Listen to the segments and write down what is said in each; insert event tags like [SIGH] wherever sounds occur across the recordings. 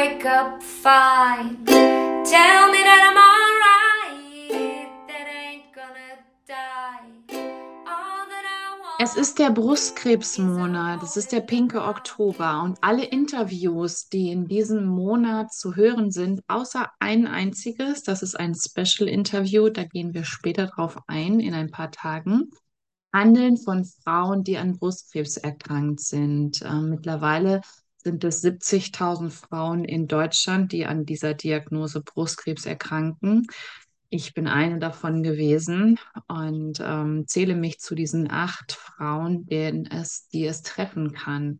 wake up fine. Tell me that I'm alright, that I ain't gonna die. Es ist der Brustkrebsmonat, es ist der pinke Oktober und alle Interviews, die in diesem Monat zu hören sind, außer ein einziges, das ist ein Special-Interview, da gehen wir später drauf ein, in ein paar Tagen, handeln von Frauen, die an Brustkrebs erkrankt sind. Ähm, mittlerweile sind es 70.000 Frauen in Deutschland, die an dieser Diagnose Brustkrebs erkranken. Ich bin eine davon gewesen und ähm, zähle mich zu diesen acht Frauen, denen es, die es treffen kann.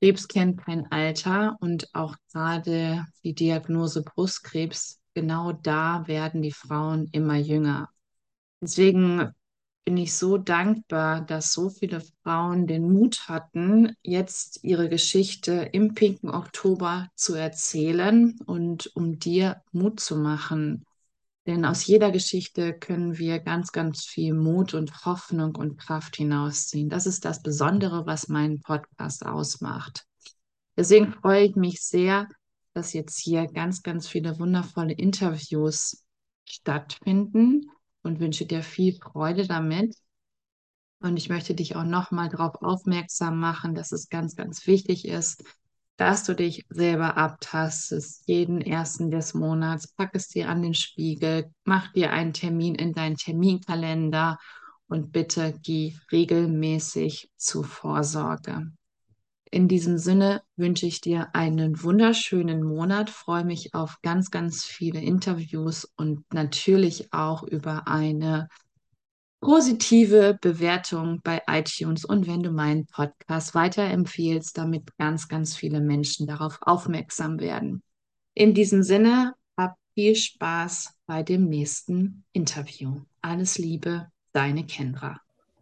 Krebs kennt kein Alter und auch gerade die Diagnose Brustkrebs, genau da werden die Frauen immer jünger. Deswegen bin ich so dankbar, dass so viele Frauen den Mut hatten, jetzt ihre Geschichte im pinken Oktober zu erzählen und um dir Mut zu machen. Denn aus jeder Geschichte können wir ganz, ganz viel Mut und Hoffnung und Kraft hinausziehen. Das ist das Besondere, was meinen Podcast ausmacht. Deswegen freue ich mich sehr, dass jetzt hier ganz, ganz viele wundervolle Interviews stattfinden und wünsche dir viel Freude damit. Und ich möchte dich auch nochmal darauf aufmerksam machen, dass es ganz, ganz wichtig ist, dass du dich selber abtastest, jeden ersten des Monats, pack es dir an den Spiegel, mach dir einen Termin in deinen Terminkalender und bitte geh regelmäßig zu Vorsorge. In diesem Sinne wünsche ich dir einen wunderschönen Monat, freue mich auf ganz, ganz viele Interviews und natürlich auch über eine positive Bewertung bei iTunes und wenn du meinen Podcast weiterempfiehlst, damit ganz, ganz viele Menschen darauf aufmerksam werden. In diesem Sinne, hab viel Spaß bei dem nächsten Interview. Alles Liebe, deine Kendra.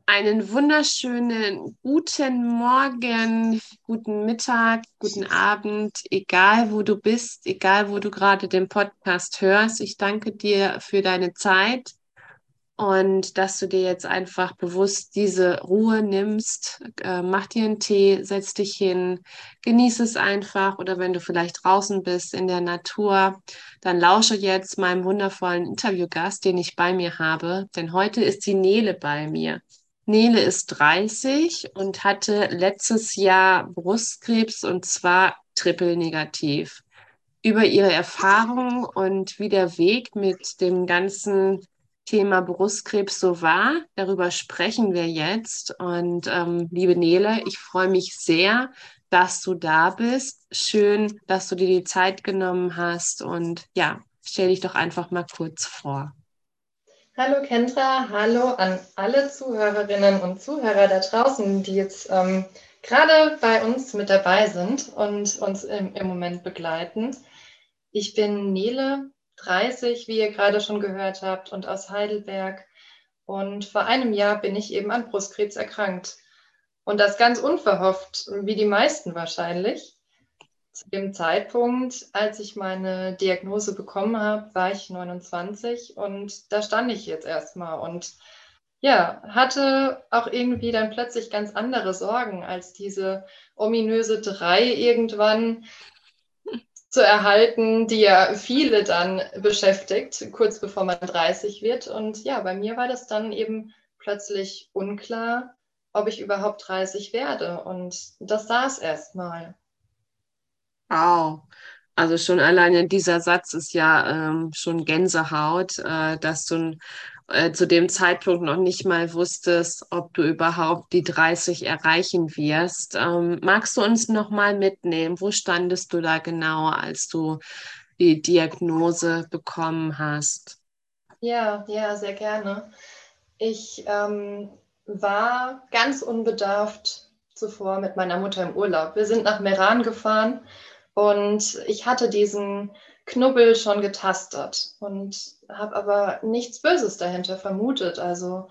Einen wunderschönen guten Morgen, guten Mittag, guten Abend, egal wo du bist, egal wo du gerade den Podcast hörst. Ich danke dir für deine Zeit und dass du dir jetzt einfach bewusst diese Ruhe nimmst. Äh, mach dir einen Tee, setz dich hin, genieße es einfach oder wenn du vielleicht draußen bist in der Natur, dann lausche jetzt meinem wundervollen Interviewgast, den ich bei mir habe, denn heute ist die Nele bei mir. Nele ist 30 und hatte letztes Jahr Brustkrebs und zwar triple negativ. Über ihre Erfahrungen und wie der Weg mit dem ganzen Thema Brustkrebs so war. Darüber sprechen wir jetzt. Und ähm, liebe Nele, ich freue mich sehr, dass du da bist. Schön, dass du dir die Zeit genommen hast. Und ja, stell dich doch einfach mal kurz vor. Hallo Kendra, hallo an alle Zuhörerinnen und Zuhörer da draußen, die jetzt ähm, gerade bei uns mit dabei sind und uns im, im Moment begleiten. Ich bin Nele, 30, wie ihr gerade schon gehört habt, und aus Heidelberg. Und vor einem Jahr bin ich eben an Brustkrebs erkrankt. Und das ganz unverhofft, wie die meisten wahrscheinlich. Zu dem Zeitpunkt, als ich meine Diagnose bekommen habe, war ich 29 und da stand ich jetzt erstmal und ja, hatte auch irgendwie dann plötzlich ganz andere Sorgen als diese ominöse drei irgendwann, zu erhalten, die ja viele dann beschäftigt, kurz bevor man 30 wird. Und ja, bei mir war das dann eben plötzlich unklar, ob ich überhaupt 30 werde. Und das saß erstmal. Wow. Also schon alleine dieser Satz ist ja ähm, schon Gänsehaut, äh, dass du äh, zu dem Zeitpunkt noch nicht mal wusstest, ob du überhaupt die 30 erreichen wirst. Ähm, magst du uns noch mal mitnehmen? Wo standest du da genau, als du die Diagnose bekommen hast? Ja, ja, sehr gerne. Ich ähm, war ganz unbedarft zuvor mit meiner Mutter im Urlaub. Wir sind nach Meran gefahren und ich hatte diesen Knubbel schon getastet und habe aber nichts Böses dahinter vermutet. Also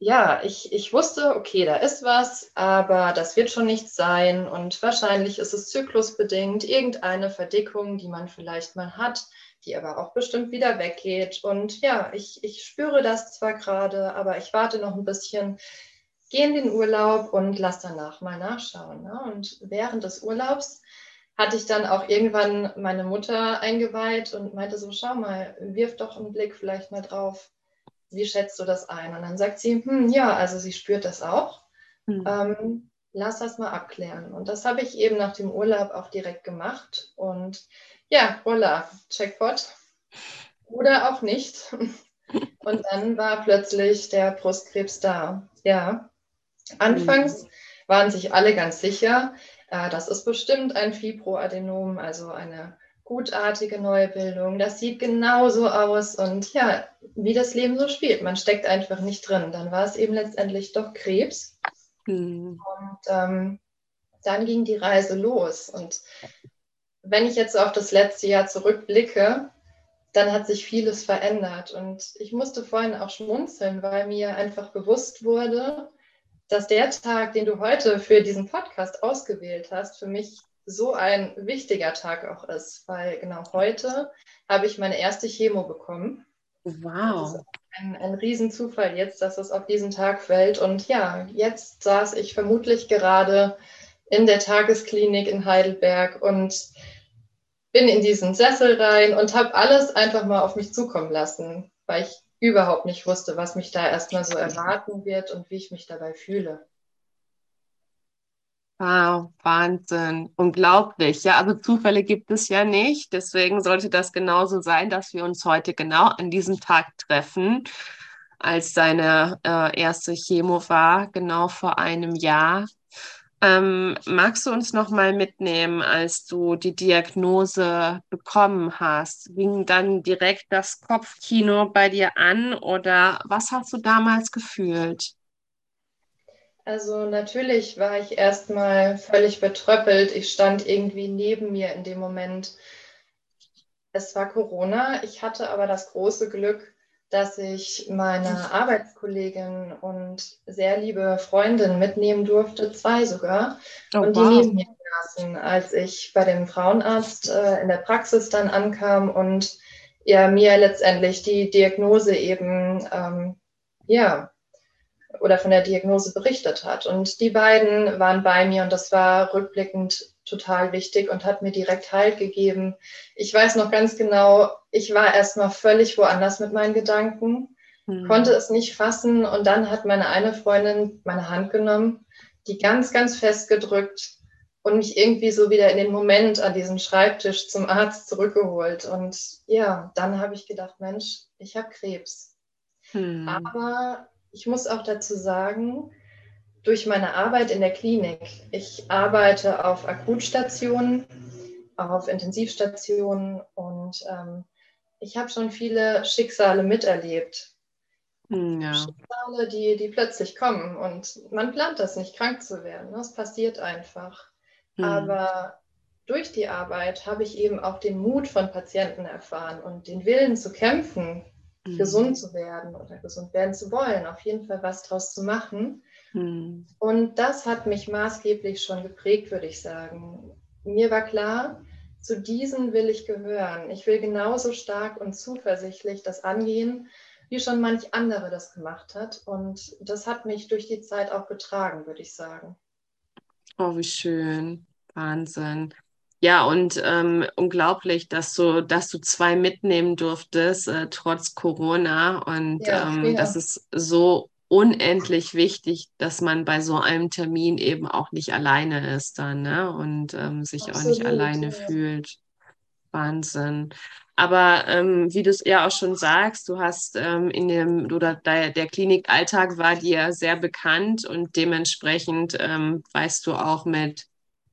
ja, ich, ich wusste, okay, da ist was, aber das wird schon nichts sein und wahrscheinlich ist es zyklusbedingt, irgendeine Verdickung, die man vielleicht mal hat, die aber auch bestimmt wieder weggeht. Und ja, ich, ich spüre das zwar gerade, aber ich warte noch ein bisschen, gehe in den Urlaub und lass danach mal nachschauen. Ne? Und während des Urlaubs hatte ich dann auch irgendwann meine Mutter eingeweiht und meinte so, schau mal, wirf doch einen Blick vielleicht mal drauf. Wie schätzt du das ein? Und dann sagt sie, hm, ja, also sie spürt das auch. Mhm. Ähm, lass das mal abklären. Und das habe ich eben nach dem Urlaub auch direkt gemacht. Und ja, voila, Checkpot. Oder auch nicht. [LAUGHS] Und dann war plötzlich der Brustkrebs da. Ja. Anfangs waren sich alle ganz sicher, das ist bestimmt ein Fibroadenom, also eine gutartige Neubildung. Das sieht genauso aus und ja, wie das Leben so spielt. Man steckt einfach nicht drin. Dann war es eben letztendlich doch Krebs. Mhm. Und ähm, dann ging die Reise los. Und wenn ich jetzt auf das letzte Jahr zurückblicke, dann hat sich vieles verändert. Und ich musste vorhin auch schmunzeln, weil mir einfach bewusst wurde, dass der Tag, den du heute für diesen Podcast ausgewählt hast, für mich so ein wichtiger Tag auch ist, weil genau heute habe ich meine erste Chemo bekommen. Wow. Ein, ein Riesenzufall jetzt, dass es auf diesen Tag fällt. Und ja, jetzt saß ich vermutlich gerade in der Tagesklinik in Heidelberg und bin in diesen Sessel rein und habe alles einfach mal auf mich zukommen lassen, weil ich überhaupt nicht wusste, was mich da erstmal so erwarten wird und wie ich mich dabei fühle. Wow, Wahnsinn, unglaublich. Ja, also Zufälle gibt es ja nicht. Deswegen sollte das genauso sein, dass wir uns heute genau an diesem Tag treffen, als deine äh, erste Chemo war, genau vor einem Jahr. Ähm, magst du uns noch mal mitnehmen, als du die Diagnose bekommen hast? Ging dann direkt das Kopfkino bei dir an oder was hast du damals gefühlt? Also natürlich war ich erstmal völlig betröppelt. Ich stand irgendwie neben mir in dem Moment. Es war Corona. Ich hatte aber das große Glück, dass ich meine Arbeitskollegin und sehr liebe Freundin mitnehmen durfte, zwei sogar, oh, und die wow. neben mir saßen, als ich bei dem Frauenarzt äh, in der Praxis dann ankam und er mir letztendlich die Diagnose eben, ähm, ja, oder von der Diagnose berichtet hat. Und die beiden waren bei mir und das war rückblickend total wichtig und hat mir direkt Halt gegeben. Ich weiß noch ganz genau, ich war erstmal völlig woanders mit meinen Gedanken, mhm. konnte es nicht fassen und dann hat meine eine Freundin meine Hand genommen, die ganz, ganz fest gedrückt und mich irgendwie so wieder in den Moment an diesem Schreibtisch zum Arzt zurückgeholt. Und ja, dann habe ich gedacht, Mensch, ich habe Krebs. Mhm. Aber ich muss auch dazu sagen, durch meine Arbeit in der Klinik. Ich arbeite auf Akutstationen, auf Intensivstationen und ähm, ich habe schon viele Schicksale miterlebt. Hm, ja. Schicksale, die, die plötzlich kommen und man plant das nicht, krank zu werden. Das passiert einfach. Mhm. Aber durch die Arbeit habe ich eben auch den Mut von Patienten erfahren und den Willen zu kämpfen, mhm. gesund zu werden oder gesund werden zu wollen, auf jeden Fall was draus zu machen. Hm. Und das hat mich maßgeblich schon geprägt, würde ich sagen. Mir war klar, zu diesen will ich gehören. Ich will genauso stark und zuversichtlich das angehen, wie schon manch andere das gemacht hat. Und das hat mich durch die Zeit auch getragen, würde ich sagen. Oh, wie schön. Wahnsinn. Ja, und ähm, unglaublich, dass du, dass du zwei mitnehmen durftest, äh, trotz Corona. Und ja, ähm, ja. das ist so unendlich wichtig, dass man bei so einem Termin eben auch nicht alleine ist dann ne? und ähm, sich Absolut, auch nicht alleine ja. fühlt. Wahnsinn. Aber ähm, wie du es ja auch schon sagst, du hast ähm, in dem, oder der, der Klinikalltag war dir sehr bekannt und dementsprechend ähm, weißt du auch mit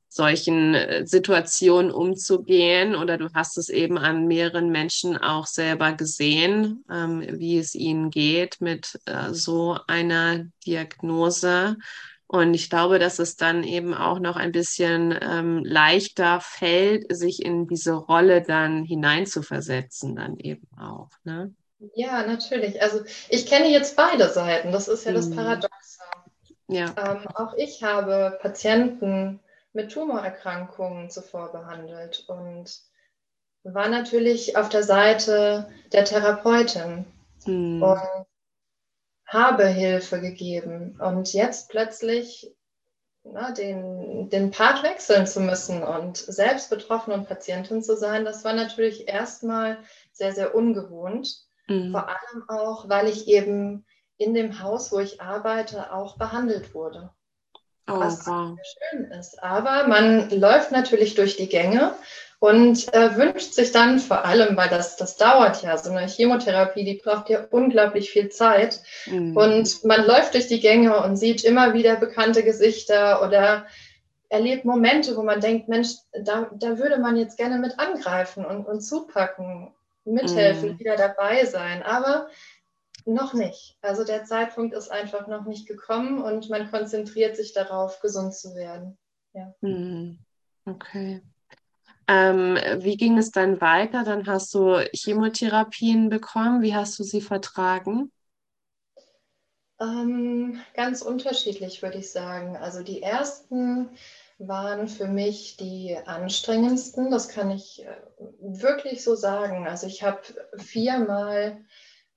solchen äh, Situationen umzugehen oder du hast es eben an mehreren Menschen auch selber gesehen, ähm, wie es ihnen geht mit äh, so einer Diagnose. Und ich glaube, dass es dann eben auch noch ein bisschen ähm, leichter fällt, sich in diese Rolle dann hineinzuversetzen, dann eben auch. Ne? Ja, natürlich. Also ich kenne jetzt beide Seiten. Das ist ja das mhm. Paradoxe. Ja. Ähm, auch ich habe Patienten, mit Tumorerkrankungen zuvor behandelt und war natürlich auf der Seite der Therapeutin hm. und habe Hilfe gegeben. Und jetzt plötzlich na, den, den Part wechseln zu müssen und selbst Betroffene und Patientin zu sein, das war natürlich erstmal sehr, sehr ungewohnt. Mhm. Vor allem auch, weil ich eben in dem Haus, wo ich arbeite, auch behandelt wurde. Oh, was wow. schön ist. Aber man läuft natürlich durch die Gänge und äh, wünscht sich dann vor allem, weil das, das dauert ja, so eine Chemotherapie, die braucht ja unglaublich viel Zeit. Mhm. Und man läuft durch die Gänge und sieht immer wieder bekannte Gesichter oder erlebt Momente, wo man denkt, Mensch, da, da würde man jetzt gerne mit angreifen und, und zupacken, mithelfen, mhm. wieder dabei sein. Aber noch nicht. Also der Zeitpunkt ist einfach noch nicht gekommen und man konzentriert sich darauf, gesund zu werden. Ja. Mhm. Okay. Ähm, wie ging es dann weiter? Dann hast du Chemotherapien bekommen. Wie hast du sie vertragen? Ähm, ganz unterschiedlich, würde ich sagen. Also die ersten waren für mich die anstrengendsten. Das kann ich äh, wirklich so sagen. Also ich habe viermal,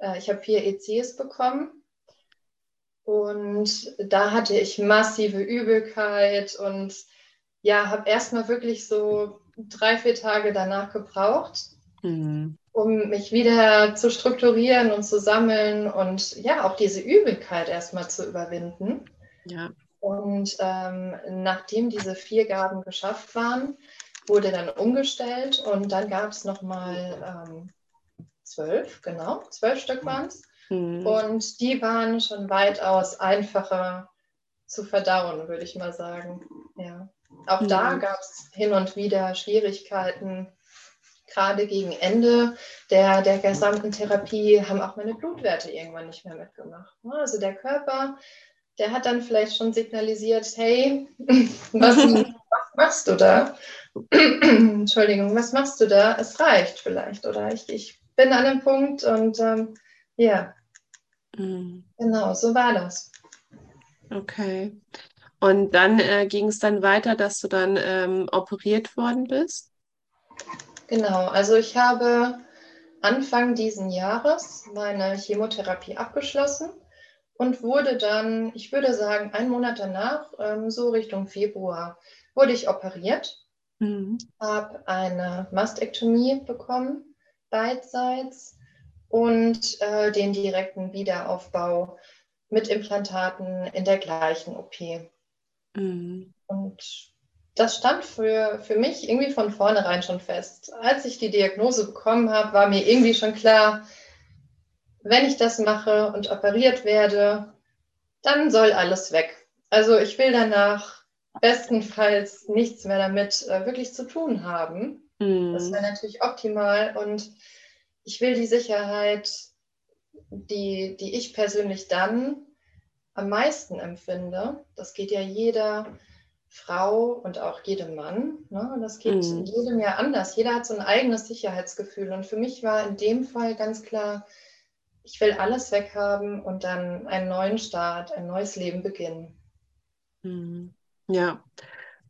äh, ich habe vier ECs bekommen. Und da hatte ich massive Übelkeit und ja, habe erstmal wirklich so drei, vier Tage danach gebraucht, mhm. um mich wieder zu strukturieren und zu sammeln und ja, auch diese Übelkeit erstmal zu überwinden. Ja. Und ähm, nachdem diese vier Gaben geschafft waren, wurde dann umgestellt und dann gab es nochmal ähm, zwölf, genau, zwölf Stück waren es. Mhm. Und die waren schon weitaus einfacher zu verdauen, würde ich mal sagen. Ja. Auch mhm. da gab es hin und wieder Schwierigkeiten. Gerade gegen Ende der, der gesamten Therapie haben auch meine Blutwerte irgendwann nicht mehr mitgemacht. Also der Körper, der hat dann vielleicht schon signalisiert, hey, [LAUGHS] was, [LAUGHS] was machst du da? [CLEARS THROAT] Entschuldigung, was machst du da? Es reicht vielleicht. Oder ich, ich bin an einem Punkt und ähm, ja, mhm. genau, so war das. Okay. Und dann äh, ging es dann weiter, dass du dann ähm, operiert worden bist? Genau, also ich habe Anfang diesen Jahres meine Chemotherapie abgeschlossen und wurde dann, ich würde sagen, einen Monat danach, ähm, so Richtung Februar, wurde ich operiert, mhm. habe eine Mastektomie bekommen, beidseits, und äh, den direkten Wiederaufbau mit Implantaten in der gleichen OP. Mhm. Und das stand für, für mich irgendwie von vornherein schon fest. Als ich die Diagnose bekommen habe, war mir irgendwie schon klar, wenn ich das mache und operiert werde, dann soll alles weg. Also ich will danach bestenfalls nichts mehr damit äh, wirklich zu tun haben. Mhm. Das wäre natürlich optimal. Und ich will die Sicherheit, die, die ich persönlich dann am meisten empfinde, das geht ja jeder Frau und auch jedem Mann, ne? das geht mhm. jedem ja anders. Jeder hat so ein eigenes Sicherheitsgefühl. Und für mich war in dem Fall ganz klar, ich will alles weghaben und dann einen neuen Start, ein neues Leben beginnen. Mhm. Ja,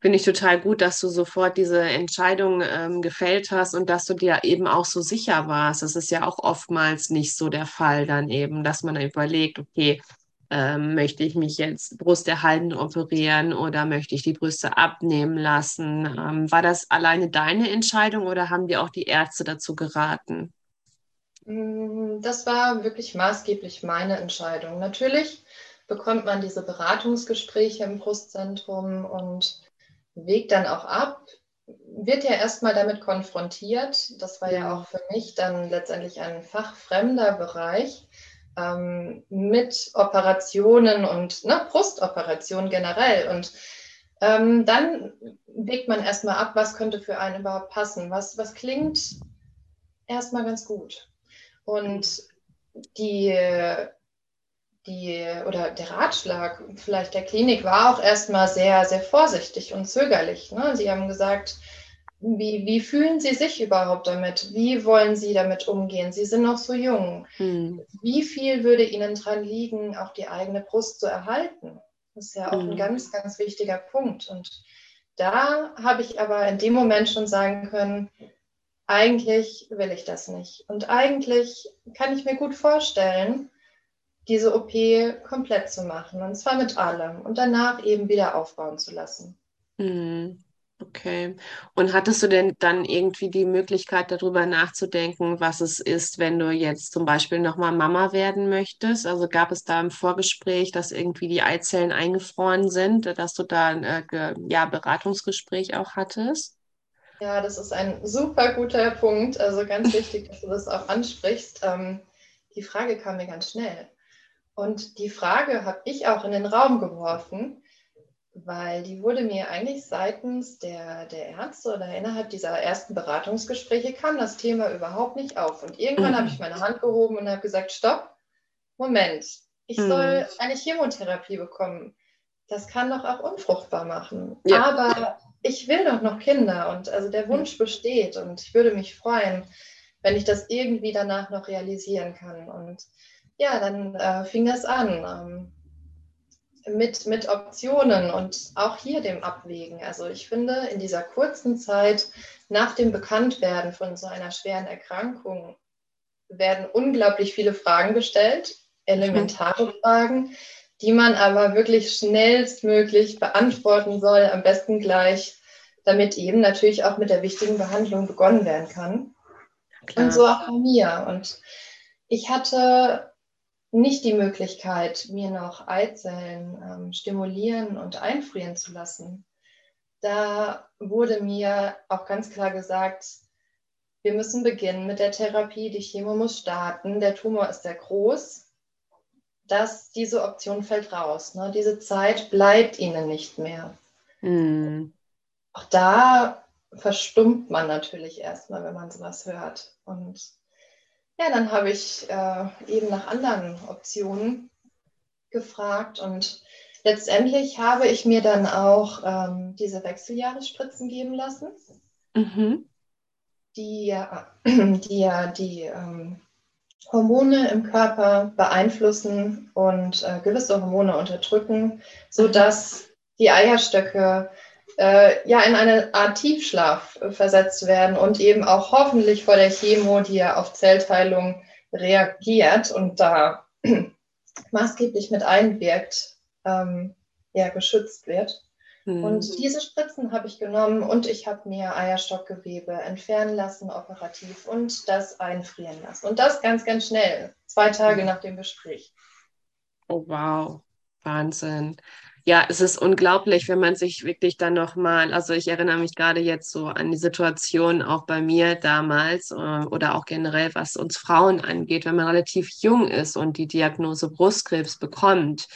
finde ich total gut, dass du sofort diese Entscheidung ähm, gefällt hast und dass du dir eben auch so sicher warst. Das ist ja auch oftmals nicht so der Fall dann eben, dass man überlegt, okay, ähm, möchte ich mich jetzt brusterhaltend operieren oder möchte ich die Brüste abnehmen lassen? Ähm, war das alleine deine Entscheidung oder haben dir auch die Ärzte dazu geraten? Mm, das war wirklich maßgeblich meine Entscheidung. Natürlich bekommt man diese Beratungsgespräche im Brustzentrum und wägt dann auch ab, wird ja erstmal damit konfrontiert. Das war ja auch für mich dann letztendlich ein fachfremder Bereich ähm, mit Operationen und ne, Brustoperationen generell. Und ähm, dann wägt man erstmal ab, was könnte für einen überhaupt passen, was, was klingt erstmal ganz gut. Und die, die, oder der Ratschlag vielleicht der Klinik war auch erstmal sehr, sehr vorsichtig und zögerlich. Ne? Sie haben gesagt, wie, wie fühlen Sie sich überhaupt damit? Wie wollen Sie damit umgehen? Sie sind noch so jung. Hm. Wie viel würde Ihnen daran liegen, auch die eigene Brust zu erhalten? Das ist ja auch hm. ein ganz, ganz wichtiger Punkt. Und da habe ich aber in dem Moment schon sagen können, eigentlich will ich das nicht. Und eigentlich kann ich mir gut vorstellen, diese OP komplett zu machen und zwar mit allem und danach eben wieder aufbauen zu lassen. Mhm. Okay. Und hattest du denn dann irgendwie die Möglichkeit, darüber nachzudenken, was es ist, wenn du jetzt zum Beispiel nochmal Mama werden möchtest? Also gab es da im Vorgespräch, dass irgendwie die Eizellen eingefroren sind, dass du da ein äh, ja, Beratungsgespräch auch hattest? Ja, das ist ein super guter Punkt. Also ganz wichtig, dass du das auch ansprichst. Ähm, die Frage kam mir ganz schnell. Und die Frage habe ich auch in den Raum geworfen, weil die wurde mir eigentlich seitens der, der Ärzte oder innerhalb dieser ersten Beratungsgespräche kam das Thema überhaupt nicht auf. Und irgendwann mhm. habe ich meine Hand gehoben und habe gesagt, stopp, Moment, ich mhm. soll eine Chemotherapie bekommen. Das kann doch auch unfruchtbar machen. Ja. Aber ich will doch noch Kinder und also der Wunsch besteht und ich würde mich freuen, wenn ich das irgendwie danach noch realisieren kann. Und ja, dann äh, fing das an ähm, mit, mit Optionen und auch hier dem Abwägen. Also ich finde, in dieser kurzen Zeit nach dem Bekanntwerden von so einer schweren Erkrankung werden unglaublich viele Fragen gestellt, elementare Fragen, die man aber wirklich schnellstmöglich beantworten soll, am besten gleich, damit eben natürlich auch mit der wichtigen Behandlung begonnen werden kann. Klar. Und so auch bei mir. Und ich hatte nicht die Möglichkeit, mir noch Eizellen ähm, stimulieren und einfrieren zu lassen. Da wurde mir auch ganz klar gesagt, wir müssen beginnen mit der Therapie, die Chemo muss starten, der Tumor ist sehr groß dass diese Option fällt raus. Ne? Diese Zeit bleibt ihnen nicht mehr. Mhm. Auch da verstummt man natürlich erstmal, wenn man sowas hört. Und ja, dann habe ich äh, eben nach anderen Optionen gefragt und letztendlich habe ich mir dann auch ähm, diese Wechseljahresspritzen geben lassen, mhm. die ja [CLEARS THROAT] die, ja die ähm, Hormone im Körper beeinflussen und äh, gewisse Hormone unterdrücken, sodass die Eierstöcke äh, ja in eine Art Tiefschlaf versetzt werden und eben auch hoffentlich vor der Chemo, die ja auf Zellteilung reagiert und da [CLEARS THROAT] maßgeblich mit einwirkt, ähm, ja, geschützt wird. Mhm. Und diese Spritzen habe ich genommen und ich habe mir Eierstockgewebe entfernen lassen, operativ, und das einfrieren lassen. Und das ganz, ganz schnell, zwei Tage mhm. nach dem Gespräch. Oh, wow. Wahnsinn. Ja, es ist unglaublich, wenn man sich wirklich dann nochmal, also ich erinnere mich gerade jetzt so an die Situation auch bei mir damals äh, oder auch generell, was uns Frauen angeht, wenn man relativ jung ist und die Diagnose Brustkrebs bekommt.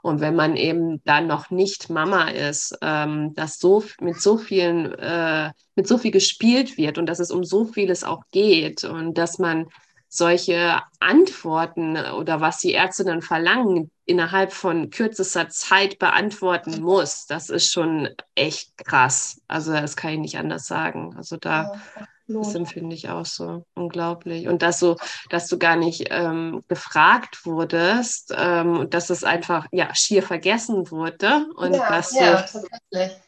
Und wenn man eben dann noch nicht Mama ist, ähm, dass so mit so vielen, äh, mit so viel gespielt wird und dass es um so vieles auch geht und dass man solche Antworten oder was die Ärzte dann verlangen, innerhalb von kürzester Zeit beantworten muss, das ist schon echt krass. Also das kann ich nicht anders sagen. Also da ja. Das empfinde ich auch so unglaublich. Und dass du, dass du gar nicht ähm, gefragt wurdest ähm, und dass es einfach ja schier vergessen wurde und ja, dass ja, du, tatsächlich.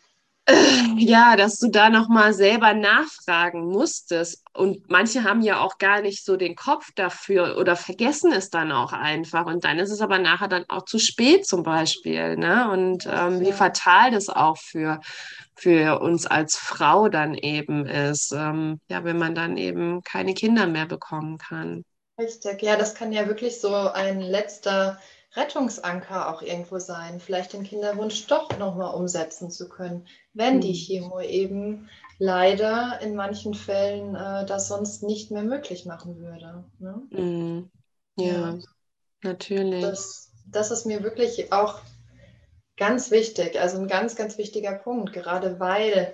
Ja, dass du da nochmal selber nachfragen musstest. Und manche haben ja auch gar nicht so den Kopf dafür oder vergessen es dann auch einfach. Und dann ist es aber nachher dann auch zu spät zum Beispiel. Ne? Und ähm, wie fatal das auch für, für uns als Frau dann eben ist, ähm, ja, wenn man dann eben keine Kinder mehr bekommen kann. Richtig, ja, das kann ja wirklich so ein letzter Rettungsanker auch irgendwo sein, vielleicht den Kinderwunsch doch nochmal umsetzen zu können, wenn die hm. Chemo eben leider in manchen Fällen äh, das sonst nicht mehr möglich machen würde. Ne? Mm, ja, ja, natürlich. Das, das ist mir wirklich auch ganz wichtig, also ein ganz, ganz wichtiger Punkt, gerade weil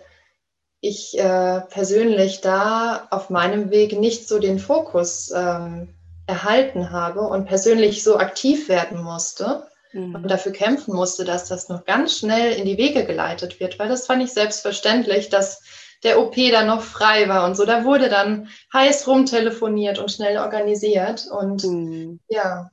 ich äh, persönlich da auf meinem Weg nicht so den Fokus ähm, erhalten habe und persönlich so aktiv werden musste mhm. und dafür kämpfen musste, dass das noch ganz schnell in die Wege geleitet wird, weil das fand ich selbstverständlich, dass der OP dann noch frei war und so. Da wurde dann heiß rumtelefoniert und schnell organisiert und mhm. ja,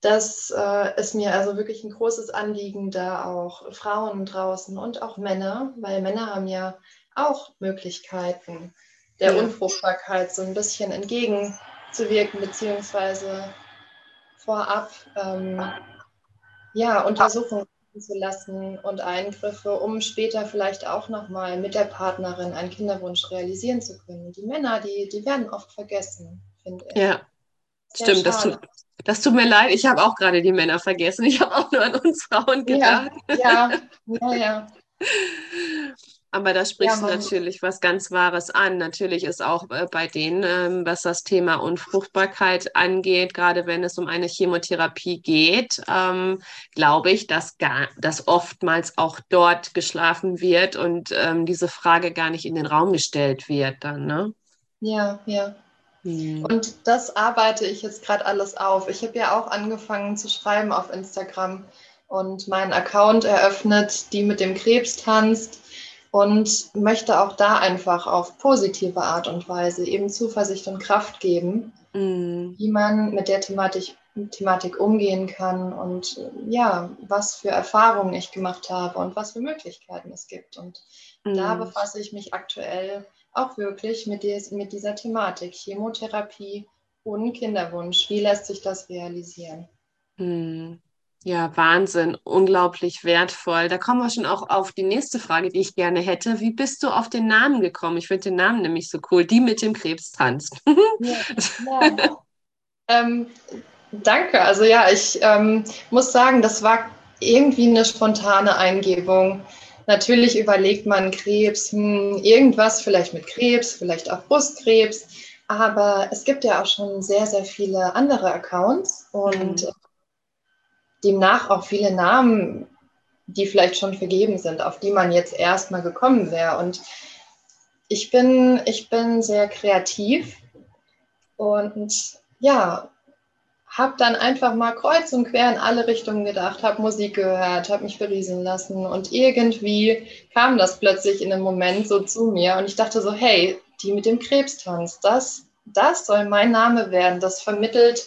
das äh, ist mir also wirklich ein großes Anliegen, da auch Frauen draußen und auch Männer, weil Männer haben ja auch Möglichkeiten der ja. Unfruchtbarkeit so ein bisschen entgegen zu wirken, beziehungsweise vorab ähm, ja, Untersuchungen zu lassen und Eingriffe, um später vielleicht auch nochmal mit der Partnerin einen Kinderwunsch realisieren zu können. Die Männer, die, die werden oft vergessen, finde ich. Ja, Sehr stimmt. Das tut, das tut mir leid. Ich habe auch gerade die Männer vergessen. Ich habe auch nur an uns Frauen gedacht. Ja, [LAUGHS] ja, ja. ja. Aber da sprichst ja, du natürlich was ganz Wahres an. Natürlich ist auch äh, bei denen, ähm, was das Thema Unfruchtbarkeit angeht, gerade wenn es um eine Chemotherapie geht, ähm, glaube ich, dass, gar, dass oftmals auch dort geschlafen wird und ähm, diese Frage gar nicht in den Raum gestellt wird dann, ne? Ja, ja. Hm. Und das arbeite ich jetzt gerade alles auf. Ich habe ja auch angefangen zu schreiben auf Instagram und meinen Account eröffnet, die mit dem Krebs tanzt und möchte auch da einfach auf positive Art und Weise eben Zuversicht und Kraft geben, mm. wie man mit der Thematik, Thematik umgehen kann und ja, was für Erfahrungen ich gemacht habe und was für Möglichkeiten es gibt. Und mm. da befasse ich mich aktuell auch wirklich mit, des, mit dieser Thematik Chemotherapie und Kinderwunsch. Wie lässt sich das realisieren? Mm. Ja, Wahnsinn, unglaublich wertvoll. Da kommen wir schon auch auf die nächste Frage, die ich gerne hätte. Wie bist du auf den Namen gekommen? Ich finde den Namen nämlich so cool. Die mit dem Krebs tanzt. [LAUGHS] Ja, ja. [LAUGHS] ähm, danke. Also ja, ich ähm, muss sagen, das war irgendwie eine spontane Eingebung. Natürlich überlegt man Krebs, hm, irgendwas vielleicht mit Krebs, vielleicht auch Brustkrebs. Aber es gibt ja auch schon sehr, sehr viele andere Accounts und mhm demnach auch viele Namen, die vielleicht schon vergeben sind, auf die man jetzt erstmal gekommen wäre. Und ich bin, ich bin sehr kreativ und ja, habe dann einfach mal kreuz und quer in alle Richtungen gedacht, habe Musik gehört, habe mich berieseln lassen und irgendwie kam das plötzlich in einem Moment so zu mir und ich dachte so, hey, die mit dem Krebstanz, das, das soll mein Name werden, das vermittelt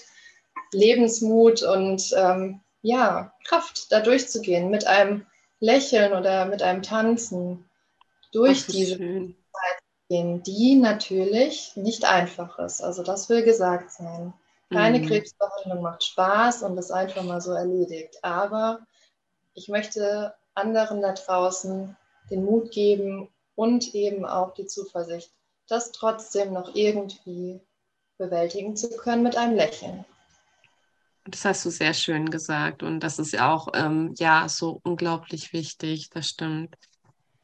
Lebensmut und ähm, ja, Kraft, da durchzugehen, mit einem Lächeln oder mit einem Tanzen durch Ach, diese schön. Zeit gehen, die natürlich nicht einfach ist. Also das will gesagt sein. Keine mhm. Krebsbehandlung macht Spaß und ist einfach mal so erledigt. Aber ich möchte anderen da draußen den Mut geben und eben auch die Zuversicht, das trotzdem noch irgendwie bewältigen zu können mit einem Lächeln. Das hast du sehr schön gesagt und das ist ja auch ähm, ja so unglaublich wichtig, das stimmt.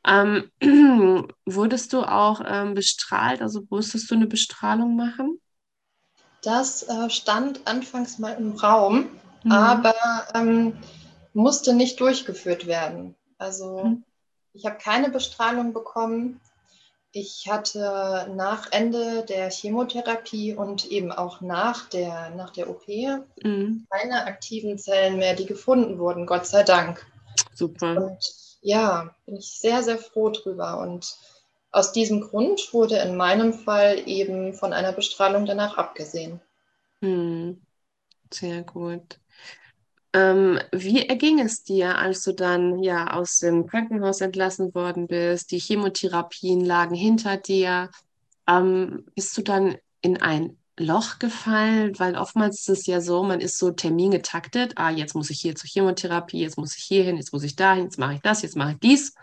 Ähm, [CLEARS THROAT] wurdest du auch ähm, bestrahlt? Also musstest du eine Bestrahlung machen? Das äh, stand anfangs mal im Raum, mhm. aber ähm, musste nicht durchgeführt werden. Also mhm. ich habe keine Bestrahlung bekommen. Ich hatte nach Ende der Chemotherapie und eben auch nach der, nach der OP mhm. keine aktiven Zellen mehr, die gefunden wurden, Gott sei Dank. Super. Und ja, bin ich sehr, sehr froh drüber. Und aus diesem Grund wurde in meinem Fall eben von einer Bestrahlung danach abgesehen. Mhm. Sehr gut. Ähm, wie erging es dir, als du dann ja aus dem Krankenhaus entlassen worden bist? Die Chemotherapien lagen hinter dir. Ähm, bist du dann in ein Loch gefallen? Weil oftmals ist es ja so, man ist so termingetaktet. Ah, jetzt muss ich hier zur Chemotherapie, jetzt muss ich hier hin, jetzt muss ich dahin, jetzt mache ich das, jetzt mache ich dies.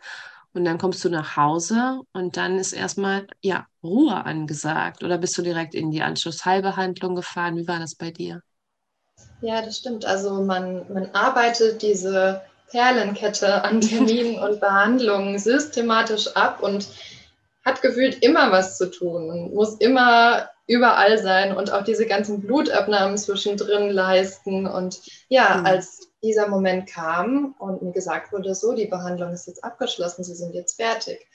Und dann kommst du nach Hause und dann ist erstmal ja Ruhe angesagt. Oder bist du direkt in die Anschlussheilbehandlung gefahren? Wie war das bei dir? Ja, das stimmt. Also man, man arbeitet diese Perlenkette an Terminen und Behandlungen systematisch ab und hat gefühlt immer was zu tun und muss immer überall sein und auch diese ganzen Blutabnahmen zwischendrin leisten. Und ja, mhm. als dieser Moment kam und mir gesagt wurde, so, die Behandlung ist jetzt abgeschlossen, Sie sind jetzt fertig.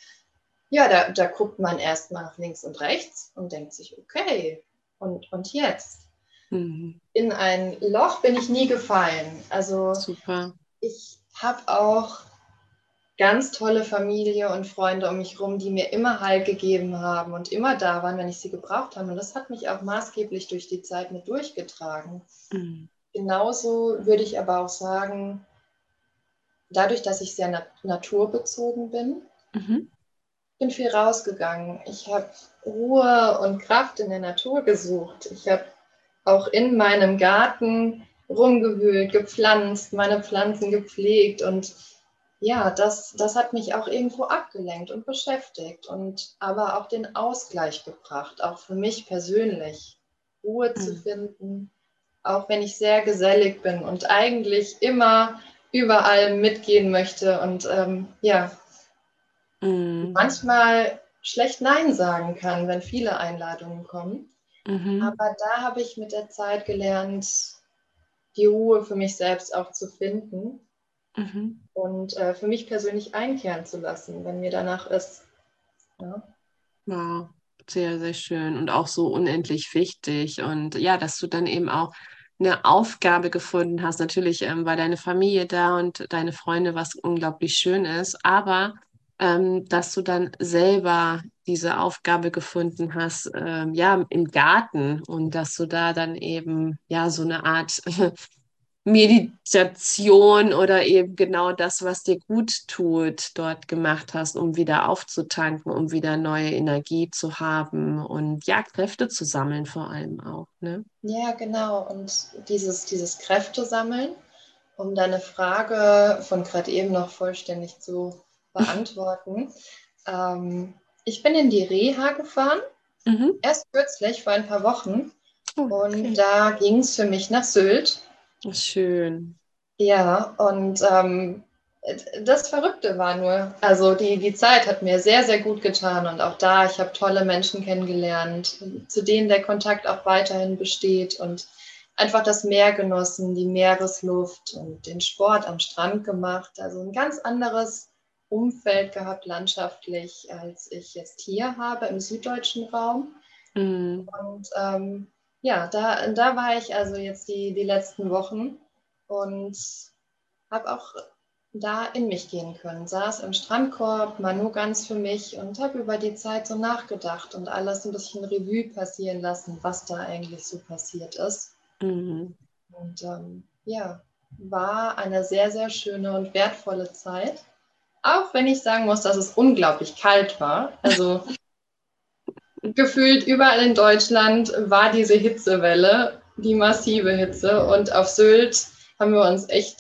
Ja, da, da guckt man erstmal nach links und rechts und denkt sich, okay, und, und jetzt? Mhm. In ein Loch bin ich nie gefallen. Also Super. ich habe auch ganz tolle Familie und Freunde um mich herum, die mir immer Halt gegeben haben und immer da waren, wenn ich sie gebraucht habe. Und das hat mich auch maßgeblich durch die Zeit mit durchgetragen. Mhm. Genauso würde ich aber auch sagen, dadurch, dass ich sehr nat naturbezogen bin, mhm. bin viel rausgegangen. Ich habe Ruhe und Kraft in der Natur gesucht. Ich habe auch in meinem Garten rumgewühlt, gepflanzt, meine Pflanzen gepflegt und ja, das, das hat mich auch irgendwo abgelenkt und beschäftigt und aber auch den Ausgleich gebracht, auch für mich persönlich, Ruhe mhm. zu finden, auch wenn ich sehr gesellig bin und eigentlich immer überall mitgehen möchte und ähm, ja, mhm. manchmal schlecht Nein sagen kann, wenn viele Einladungen kommen. Mhm. Aber da habe ich mit der Zeit gelernt, die Ruhe für mich selbst auch zu finden mhm. und äh, für mich persönlich einkehren zu lassen, wenn mir danach ist. Ja. Wow, sehr, sehr schön und auch so unendlich wichtig. Und ja, dass du dann eben auch eine Aufgabe gefunden hast. Natürlich ähm, war deine Familie da und deine Freunde, was unglaublich schön ist, aber ähm, dass du dann selber diese Aufgabe gefunden hast, ähm, ja, im Garten und dass du da dann eben, ja, so eine Art [LAUGHS] Meditation oder eben genau das, was dir gut tut, dort gemacht hast, um wieder aufzutanken, um wieder neue Energie zu haben und ja, Kräfte zu sammeln vor allem auch. Ne? Ja, genau. Und dieses, dieses Kräfte sammeln, um deine Frage von gerade eben noch vollständig zu [LAUGHS] beantworten. ähm, ich bin in die Reha gefahren, mhm. erst kürzlich, vor ein paar Wochen. Oh, okay. Und da ging es für mich nach Sylt. Schön. Ja, und ähm, das Verrückte war nur, also die, die Zeit hat mir sehr, sehr gut getan und auch da, ich habe tolle Menschen kennengelernt, zu denen der Kontakt auch weiterhin besteht und einfach das Meer genossen, die Meeresluft und den Sport am Strand gemacht. Also ein ganz anderes Umfeld gehabt, landschaftlich, als ich jetzt hier habe im süddeutschen Raum. Mhm. Und ähm, ja, da, da war ich also jetzt die, die letzten Wochen und habe auch da in mich gehen können. Saß im Strandkorb, mal nur ganz für mich und habe über die Zeit so nachgedacht und alles ein bisschen Revue passieren lassen, was da eigentlich so passiert ist. Mhm. Und ähm, ja, war eine sehr, sehr schöne und wertvolle Zeit. Auch wenn ich sagen muss, dass es unglaublich kalt war. Also [LAUGHS] gefühlt überall in Deutschland war diese Hitzewelle, die massive Hitze. Und auf Sylt haben wir uns echt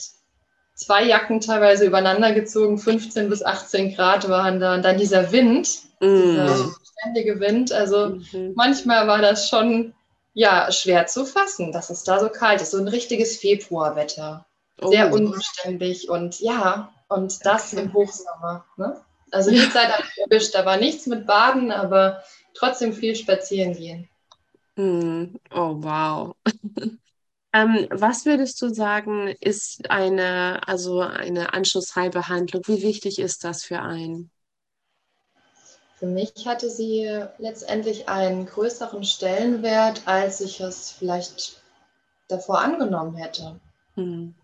zwei Jacken teilweise übereinander gezogen, 15 bis 18 Grad waren da. Und dann dieser Wind, mm. dieser ständige Wind. Also mhm. manchmal war das schon ja, schwer zu fassen, dass es da so kalt ist. So ein richtiges Februarwetter. Sehr oh. unbeständig und ja, und das okay. im Hochsommer. Ne? Also die Zeit habe ich erwischt. Da war nichts mit Baden, aber trotzdem viel spazieren gehen. Mm, oh, wow. [LAUGHS] ähm, was würdest du sagen, ist eine, also eine Anschlussheilbehandlung? Wie wichtig ist das für einen? Für mich hatte sie letztendlich einen größeren Stellenwert, als ich es vielleicht davor angenommen hätte. Hm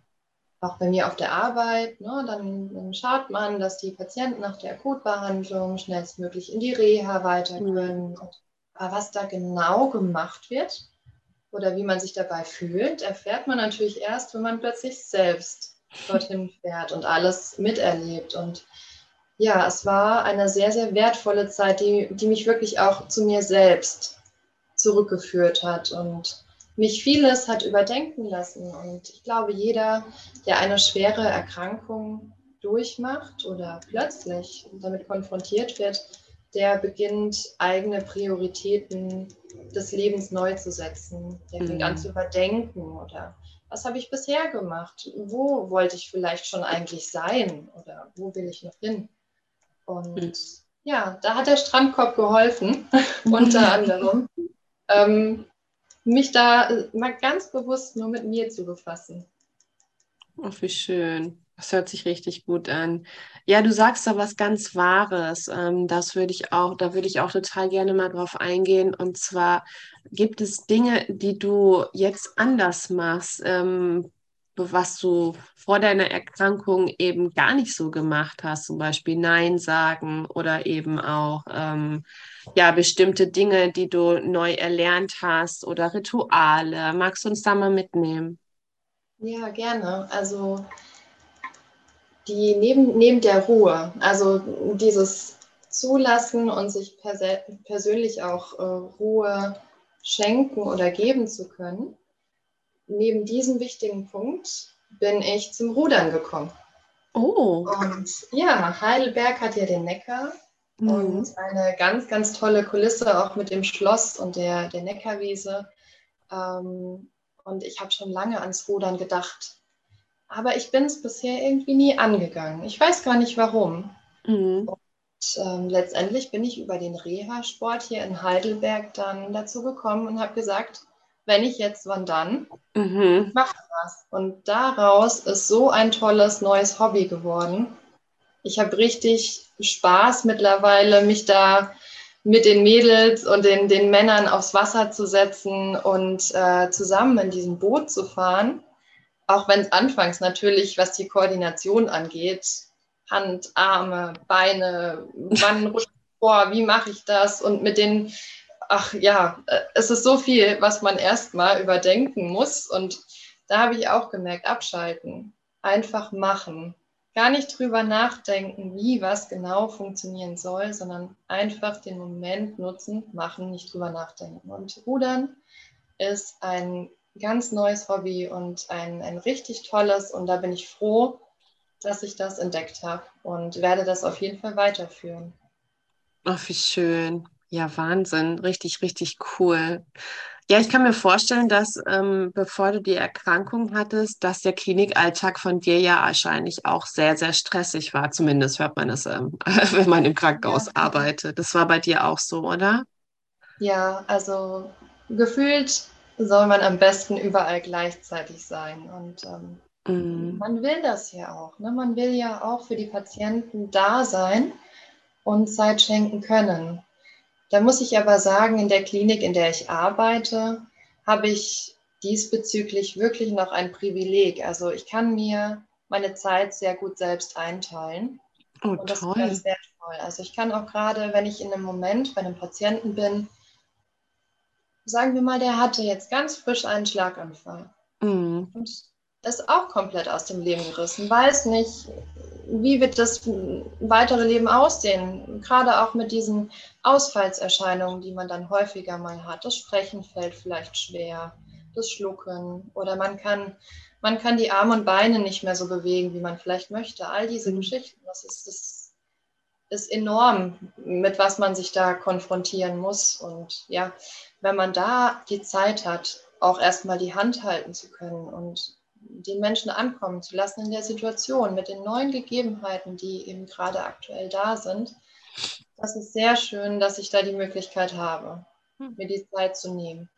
auch bei mir auf der Arbeit, ne, dann, dann, schaut man, dass die Patienten nach der Akutbehandlung schnellstmöglich in die Reha weiter können. Mhm. Aber was da genau gemacht wird oder wie man sich dabei fühlt, erfährt man natürlich erst, wenn man plötzlich selbst dorthin fährt und alles miterlebt. Und ja, es war eine sehr, sehr wertvolle Zeit, die, die mich wirklich auch zu mir selbst zurückgeführt hat und mich vieles hat überdenken lassen. Und ich glaube, jeder, der eine schwere Erkrankung durchmacht oder plötzlich damit konfrontiert wird, der beginnt, eigene Prioritäten des Lebens neu zu setzen. Der fängt mhm. an zu überdenken oder was habe ich bisher gemacht? Wo wollte ich vielleicht schon eigentlich sein oder wo will ich noch hin? Und mhm. ja, da hat der Strandkorb geholfen, [LAUGHS] unter anderem. [LAUGHS] Ähm, mich da äh, mal ganz bewusst nur mit mir zu befassen. Oh, wie schön. Das hört sich richtig gut an. Ja, du sagst da was ganz Wahres. Ähm, das würde ich auch, da würde ich auch total gerne mal drauf eingehen. Und zwar gibt es Dinge, die du jetzt anders machst, ähm, was du vor deiner Erkrankung eben gar nicht so gemacht hast, zum Beispiel Nein sagen oder eben auch ähm, ja bestimmte Dinge, die du neu erlernt hast oder Rituale. Magst du uns da mal mitnehmen? Ja, gerne. Also die neben, neben der Ruhe, also dieses Zulassen und sich pers persönlich auch äh, Ruhe schenken oder geben zu können neben diesem wichtigen Punkt bin ich zum Rudern gekommen. Oh. Und ja, Heidelberg hat ja den Neckar Mhm. und eine ganz, ganz tolle Kulisse auch mit dem Schloss und der, der Neckarwiese. Ähm, und ich habe schon lange ans Rudern gedacht. Aber ich bin es bisher irgendwie nie angegangen. Ich weiß gar nicht warum. Mhm. Und, ähm, letztendlich bin ich über den Reha-Sport hier in Heidelberg dann dazu gekommen und habe gesagt, wenn ich jetzt, wann dann? Mhm. mache was. Und daraus ist so ein tolles neues Hobby geworden. Ich habe richtig Spaß mittlerweile, mich da mit den Mädels und den, den Männern aufs Wasser zu setzen und äh, zusammen in diesem Boot zu fahren. Auch wenn es anfangs natürlich, was die Koordination angeht, Hand, Arme, Beine, wann [LAUGHS] rutscht vor, wie mache ich das? Und mit den ach ja, äh, es ist so viel, was man erstmal überdenken muss. Und da habe ich auch gemerkt, abschalten, einfach machen. Gar nicht drüber nachdenken, wie was genau funktionieren soll, sondern einfach den Moment nutzen, machen, nicht drüber nachdenken. Und Rudern ist ein ganz neues Hobby und ein, ein richtig tolles. Und da bin ich froh, dass ich das entdeckt habe und werde das auf jeden Fall weiterführen. Ach, wie schön. Ja, Wahnsinn. Richtig, richtig cool. Ja, ich kann mir vorstellen, dass ähm, bevor du die Erkrankung hattest, dass der Klinikalltag von dir ja wahrscheinlich auch sehr, sehr stressig war. Zumindest hört man es, ähm, [LAUGHS] wenn man im Krankenhaus Ja. arbeitet. Das war bei dir auch so, oder? Ja, also gefühlt soll man am besten überall gleichzeitig sein. Und ähm, Mhm. man will das ja auch. Ne? Man will ja auch für die Patienten da sein und Zeit schenken können. Da muss ich aber sagen, in der Klinik, in der ich arbeite, habe ich diesbezüglich wirklich noch ein Privileg. Also ich kann mir meine Zeit sehr gut selbst einteilen. Oh, Und das ist toll. ganz wertvoll. Also ich kann auch gerade, wenn ich in einem Moment bei einem Patienten bin, sagen wir mal, der hatte jetzt ganz frisch einen Schlaganfall Mhm. und ist auch komplett aus dem Leben gerissen, weiß nicht, wie wird das weitere Leben aussehen, gerade auch mit diesen Ausfallserscheinungen, die man dann häufiger mal hat. Das Sprechen fällt vielleicht schwer, das Schlucken oder man kann, man kann die Arme und Beine nicht mehr so bewegen, wie man vielleicht möchte. All diese Mhm. Geschichten, das ist, das ist enorm, mit was man sich da konfrontieren muss. Und ja, wenn man da die Zeit hat, auch erstmal die Hand halten zu können und den Menschen ankommen zu lassen in der Situation mit den neuen Gegebenheiten, die eben gerade aktuell da sind. Das ist sehr schön, dass ich da die Möglichkeit habe, Hm. mir die Zeit zu nehmen.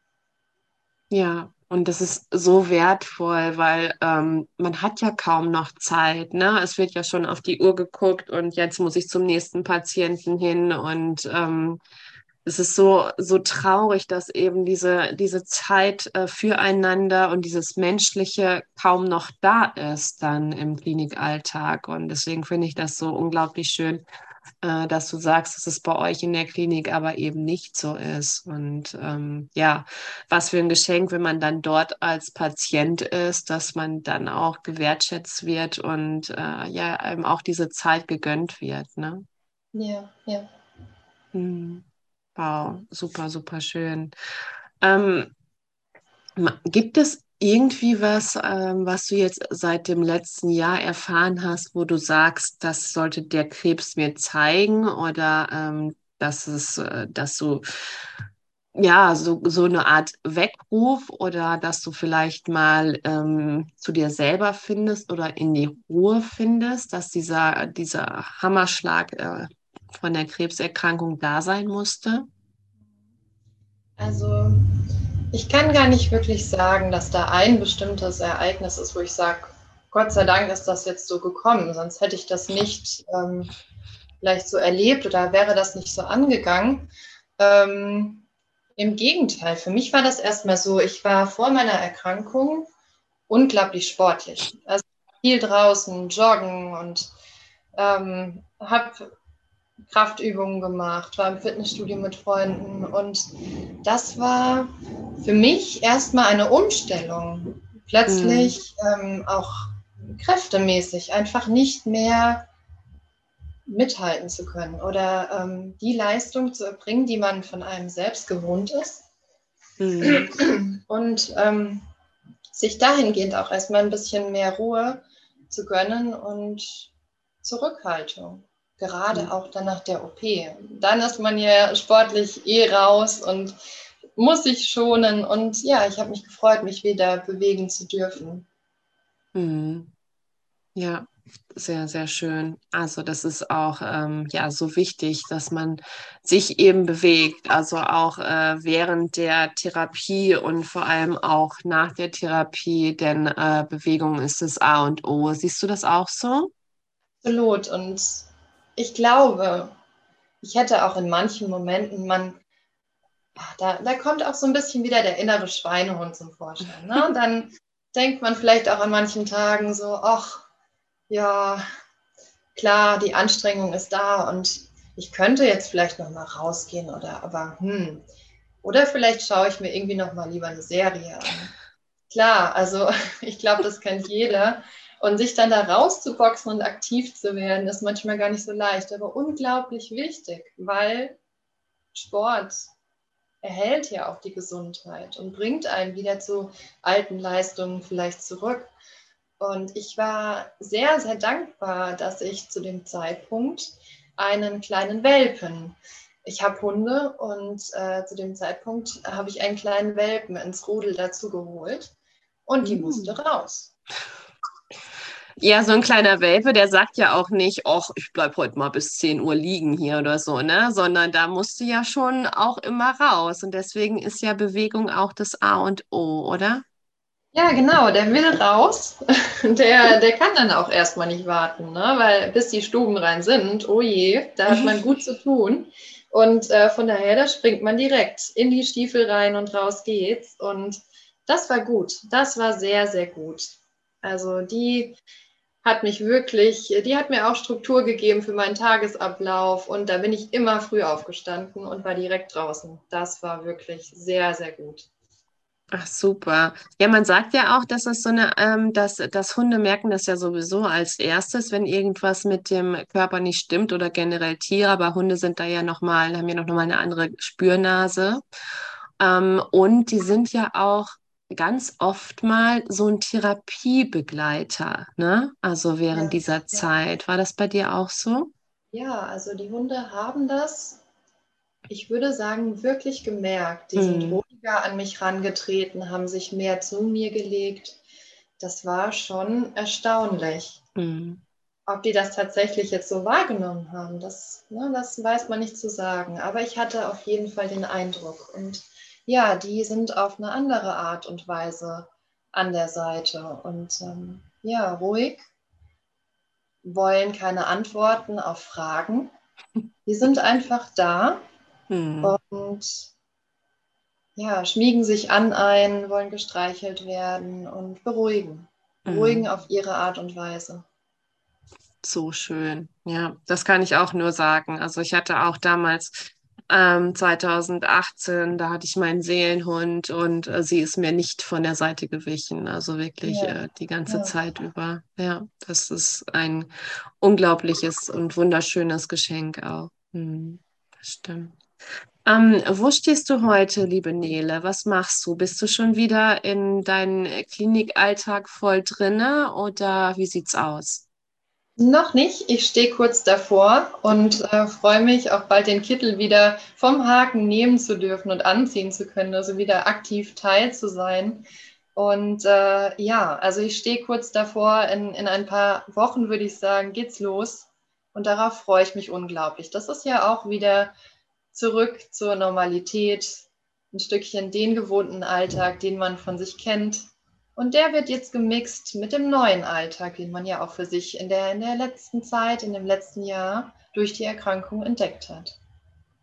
Ja, und das ist so wertvoll, weil ähm, man hat ja kaum noch Zeit, ne? Es wird ja schon auf die Uhr geguckt und jetzt muss ich zum nächsten Patienten hin und ähm, es ist so, so traurig, dass eben diese, diese Zeit äh, füreinander und dieses Menschliche kaum noch da ist dann im Klinikalltag. Und deswegen finde ich das so unglaublich schön, äh, dass du sagst, dass es bei euch in der Klinik aber eben nicht so ist. Und ähm, ja, was für ein Geschenk, wenn man dann dort als Patient ist, dass man dann auch gewertschätzt wird und äh, ja, einem auch diese Zeit gegönnt wird. Ne? Ja, ja. Hm. Wow, super, super schön. Ähm, gibt es irgendwie was, ähm, was du jetzt seit dem letzten Jahr erfahren hast, wo du sagst, das sollte der Krebs mir zeigen oder ähm, dass es, äh, dass du ja so, so eine Art Weckruf oder dass du vielleicht mal ähm, zu dir selber findest oder in die Ruhe findest, dass dieser, dieser Hammerschlag äh, von der Krebserkrankung da sein musste? Also ich kann gar nicht wirklich sagen, dass da ein bestimmtes Ereignis ist, wo ich sage, Gott sei Dank ist das jetzt so gekommen, sonst hätte ich das nicht ähm, vielleicht so erlebt oder wäre das nicht so angegangen. Ähm, Im Gegenteil, für mich war das erstmal so, ich war vor meiner Erkrankung unglaublich sportlich. Also viel draußen, joggen und ähm, habe Kraftübungen gemacht, war im Fitnessstudio mit Freunden und das war für mich erstmal eine Umstellung. Plötzlich ähm, auch kräftemäßig einfach nicht mehr mithalten zu können oder ähm, die Leistung zu erbringen, die man von einem selbst gewohnt ist. Mhm. Und ähm, sich dahingehend auch erstmal ein bisschen mehr Ruhe zu gönnen und Zurückhaltung. Gerade Mhm. auch dann nach der OP. Dann ist man ja sportlich eh raus und muss sich schonen. Und ja, ich habe mich gefreut, mich wieder bewegen zu dürfen. Mhm. Ja, sehr, sehr schön. Also das ist auch ähm, ja so wichtig, dass man sich eben bewegt, also auch äh, während der Therapie und vor allem auch nach der Therapie, denn äh, Bewegung ist das A und O. Siehst du das auch so? Absolut. Und ich glaube, ich hätte auch in manchen Momenten, man, ah, da, da kommt auch so ein bisschen wieder der innere Schweinehund zum Vorschein. Ne? Dann [LAUGHS] denkt man vielleicht auch an manchen Tagen so, ach, ja, klar, die Anstrengung ist da und ich könnte jetzt vielleicht noch mal rausgehen oder aber hm, oder vielleicht schaue ich mir irgendwie noch mal lieber eine Serie an. Klar, also [LAUGHS] ich glaube, das kennt jeder und sich dann da rauszuboxen und aktiv zu werden, ist manchmal gar nicht so leicht, aber unglaublich wichtig, weil Sport erhält ja auch die Gesundheit und bringt einen wieder zu alten Leistungen vielleicht zurück. Und ich war sehr, sehr dankbar, dass ich zu dem Zeitpunkt einen kleinen Welpen, ich habe Hunde und äh, zu dem Zeitpunkt habe ich einen kleinen Welpen ins Rudel dazu geholt und die Mm. musste raus. Ja, so ein kleiner Welpe, der sagt ja auch nicht, ach, ich bleib heute mal bis 10 Uhr liegen hier oder so, ne? Sondern da musst du ja schon auch immer raus. Und deswegen ist ja Bewegung auch das A und O, oder? Ja, genau, der will raus. [LAUGHS] Der, der kann dann auch erstmal nicht warten, ne? weil bis die Stuben rein sind, oh je, da hat man [LAUGHS] gut zu tun. Und äh, von daher, da springt man direkt in die Stiefel rein und raus geht's. Und das war gut. Das war sehr, sehr gut. Also die hat mich wirklich, die hat mir auch Struktur gegeben für meinen Tagesablauf. Und da bin ich immer früh aufgestanden und war direkt draußen. Das war wirklich sehr, sehr gut. Ach, super. Ja, man sagt ja auch, dass es so eine, ähm, dass, dass Hunde merken das ja sowieso als erstes, wenn irgendwas mit dem Körper nicht stimmt oder generell Tiere, aber Hunde sind da ja nochmal, haben ja noch mal eine andere Spürnase. Ähm, und die sind ja auch ganz oft mal so ein Therapiebegleiter, ne? Also während Ja, dieser ja. Zeit. War das bei dir auch so? Ja, also die Hunde haben das, ich würde sagen, wirklich gemerkt. Die sind Mhm. ruhiger an mich rangetreten, haben sich mehr zu mir gelegt. Das war schon erstaunlich. Mhm. Ob die das tatsächlich jetzt so wahrgenommen haben, das, ne, das weiß man nicht zu sagen. Aber ich hatte auf jeden Fall den Eindruck. Und ja, die sind auf eine andere Art und Weise an der Seite. Und ähm, ja, ruhig, wollen keine Antworten auf Fragen. Die sind einfach da Mhm. und ja, schmiegen sich an ein, wollen gestreichelt werden und beruhigen. Beruhigen Mhm. auf ihre Art und Weise. So schön. Ja, das kann ich auch nur sagen. Also ich hatte auch damals ähm, 2018, da hatte ich meinen Seelenhund und äh, sie ist mir nicht von der Seite gewichen. Also wirklich Ja, äh, die ganze ja. Zeit über. Ja, das ist ein unglaubliches und wunderschönes Geschenk auch. Hm, das stimmt. Ähm, wo stehst du heute, liebe Nele? Was machst du? Bist du schon wieder in deinem Klinikalltag voll drinne oder wie sieht's aus? Noch nicht. Ich stehe kurz davor und äh, freue mich, auch bald den Kittel wieder vom Haken nehmen zu dürfen und anziehen zu können, also wieder aktiv teil zu sein. Und äh, ja, also ich stehe kurz davor. In, in ein paar Wochen würde ich sagen, geht's los. Und darauf freue ich mich unglaublich. Das ist ja auch wieder zurück zur Normalität, ein Stückchen den gewohnten Alltag, den man von sich kennt. Und der wird jetzt gemixt mit dem neuen Alltag, den man ja auch für sich in der, in der letzten Zeit, in dem letzten Jahr durch die Erkrankung entdeckt hat.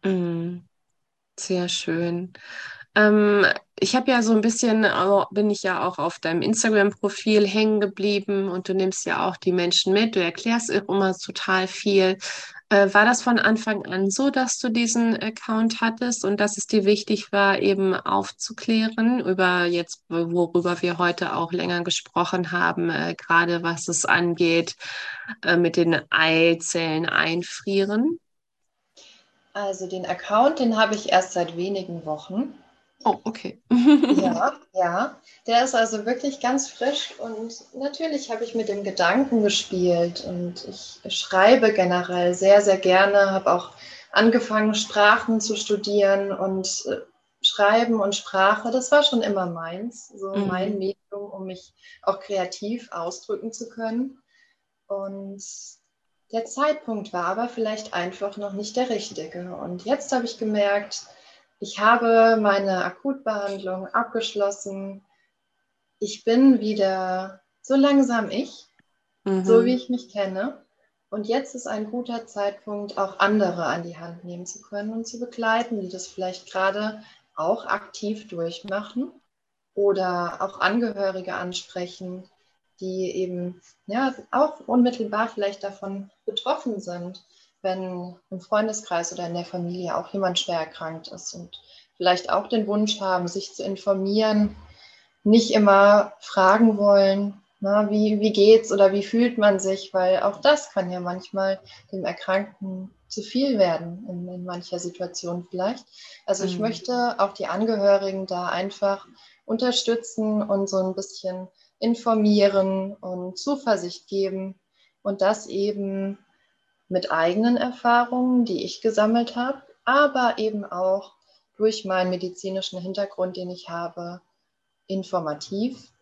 Mm, Sehr schön. Ähm, ich habe ja so ein bisschen, bin ich ja auch auf deinem Instagram-Profil hängen geblieben und du nimmst ja auch die Menschen mit, du erklärst immer total viel. Äh, war das von Anfang an so, dass du diesen Account hattest und dass es dir wichtig war, eben aufzuklären über jetzt, worüber wir heute auch länger gesprochen haben, äh, gerade was es angeht, äh, mit den Eizellen einfrieren? Also den Account, den habe ich erst seit wenigen Wochen. Oh, okay. ja, [LAUGHS] ja. Der ist also wirklich ganz frisch und natürlich habe ich mit dem Gedanken gespielt und ich schreibe generell sehr, sehr gerne, habe auch angefangen, Sprachen zu studieren und äh, Schreiben und Sprache, das war schon immer meins, so mhm. mein Medium, um mich auch kreativ ausdrücken zu können. Und der Zeitpunkt war aber vielleicht einfach noch nicht der richtige. Und jetzt habe ich gemerkt, ich habe meine Akutbehandlung abgeschlossen. Ich bin wieder so langsam ich, mhm. so wie ich mich kenne. Und jetzt ist ein guter Zeitpunkt, auch andere an die Hand nehmen zu können und zu begleiten, die das vielleicht gerade auch aktiv durchmachen oder auch Angehörige ansprechen, die eben ja auch unmittelbar vielleicht davon betroffen sind, wenn im Freundeskreis oder in der Familie auch jemand schwer erkrankt ist und vielleicht auch den Wunsch haben, sich zu informieren, nicht immer fragen wollen, na, wie, wie geht's oder wie fühlt man sich, weil auch das kann ja manchmal dem Erkrankten zu viel werden in, in mancher Situation vielleicht. Also ich mhm. möchte auch die Angehörigen da einfach unterstützen und so ein bisschen informieren und Zuversicht geben und das eben mit eigenen Erfahrungen, die ich gesammelt habe, aber eben auch durch meinen medizinischen Hintergrund, den ich habe, informativ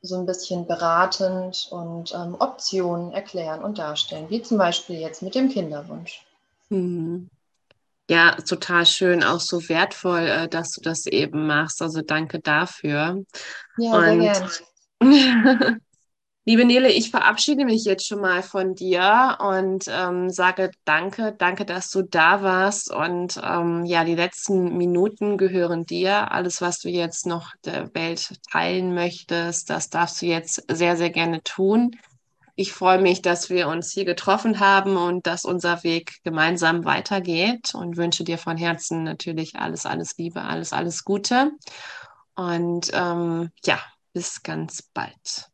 so ein bisschen beratend und ähm, Optionen erklären und darstellen, wie zum Beispiel jetzt mit dem Kinderwunsch. Mhm. Ja, total schön, auch so wertvoll, äh, dass du das eben machst. Also danke dafür. Ja, sehr gerne. [LAUGHS] Liebe Nele, ich verabschiede mich jetzt schon mal von dir und ähm, sage danke, danke, dass du da warst. Und ähm, ja, die letzten Minuten gehören dir. Alles, was du jetzt noch der Welt teilen möchtest, das darfst du jetzt sehr, sehr gerne tun. Ich freue mich, dass wir uns hier getroffen haben und dass unser Weg gemeinsam weitergeht und wünsche dir von Herzen natürlich alles, alles Liebe, alles, alles Gute. Und ähm, ja, bis ganz bald.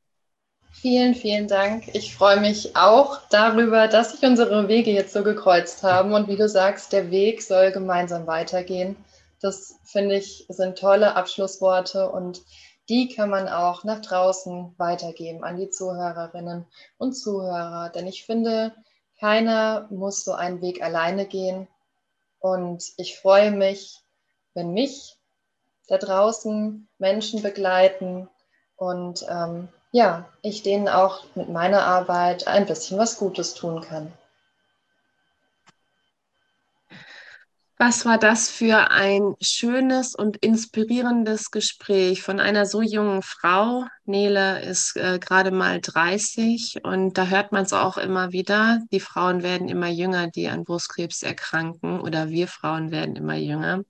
Vielen, vielen Dank. Ich freue mich auch darüber, dass sich unsere Wege jetzt so gekreuzt haben. Und wie du sagst, der Weg soll gemeinsam weitergehen. Das finde ich sind tolle Abschlussworte und die kann man auch nach draußen weitergeben an die Zuhörerinnen und Zuhörer. Denn ich finde, keiner muss so einen Weg alleine gehen. Und ich freue mich, wenn mich da draußen Menschen begleiten und ähm, ja, ich denen auch mit meiner Arbeit ein bisschen was Gutes tun kann. Was war das für ein schönes und inspirierendes Gespräch von einer so jungen Frau? Nele ist äh, gerade mal 30 und da hört man es auch immer wieder. Die Frauen werden immer jünger, die an Brustkrebs erkranken oder wir Frauen werden immer jünger.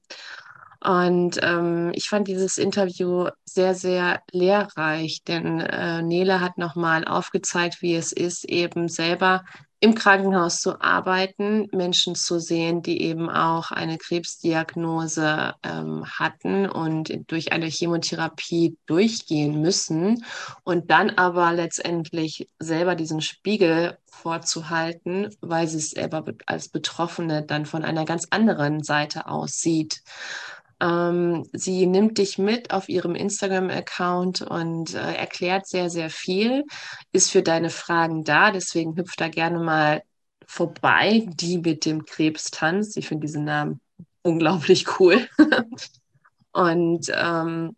Und ähm, ich fand dieses Interview sehr, sehr lehrreich, denn äh, Nele hat nochmal aufgezeigt, wie es ist, eben selber im Krankenhaus zu arbeiten, Menschen zu sehen, die eben auch eine Krebsdiagnose ähm, hatten und durch eine Chemotherapie durchgehen müssen und dann aber letztendlich selber diesen Spiegel vorzuhalten, weil sie es selber als Betroffene dann von einer ganz anderen Seite aus sieht. Ähm, sie nimmt dich mit auf ihrem Instagram-Account und äh, erklärt sehr, sehr viel, ist für deine Fragen da. Deswegen hüpf da gerne mal vorbei, die mit dem Krebstanz. Ich finde diesen Namen [LAUGHS] unglaublich cool. [LAUGHS] und ähm,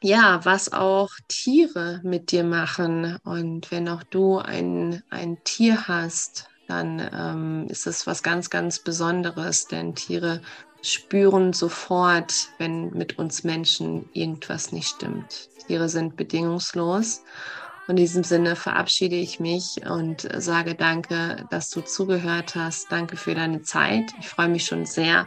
ja, was auch Tiere mit dir machen. Und wenn auch du ein, ein Tier hast, dann ähm, ist es was ganz, ganz Besonderes, denn Tiere spüren sofort, wenn mit uns Menschen irgendwas nicht stimmt. Tiere sind bedingungslos. In diesem Sinne verabschiede ich mich und sage danke, dass du zugehört hast. Danke für deine Zeit. Ich freue mich schon sehr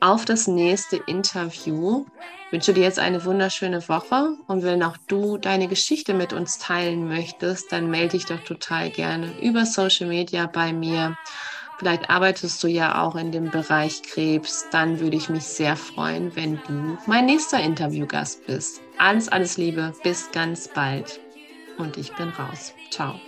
auf das nächste Interview. Wünsche dir jetzt eine wunderschöne Woche und wenn auch du deine Geschichte mit uns teilen möchtest, dann melde dich doch total gerne über Social Media bei mir Vielleicht arbeitest du ja auch in dem Bereich Krebs. Dann würde ich mich sehr freuen, wenn du mein nächster Interviewgast bist. Alles, alles Liebe. Bis ganz bald. Und ich bin raus. Ciao.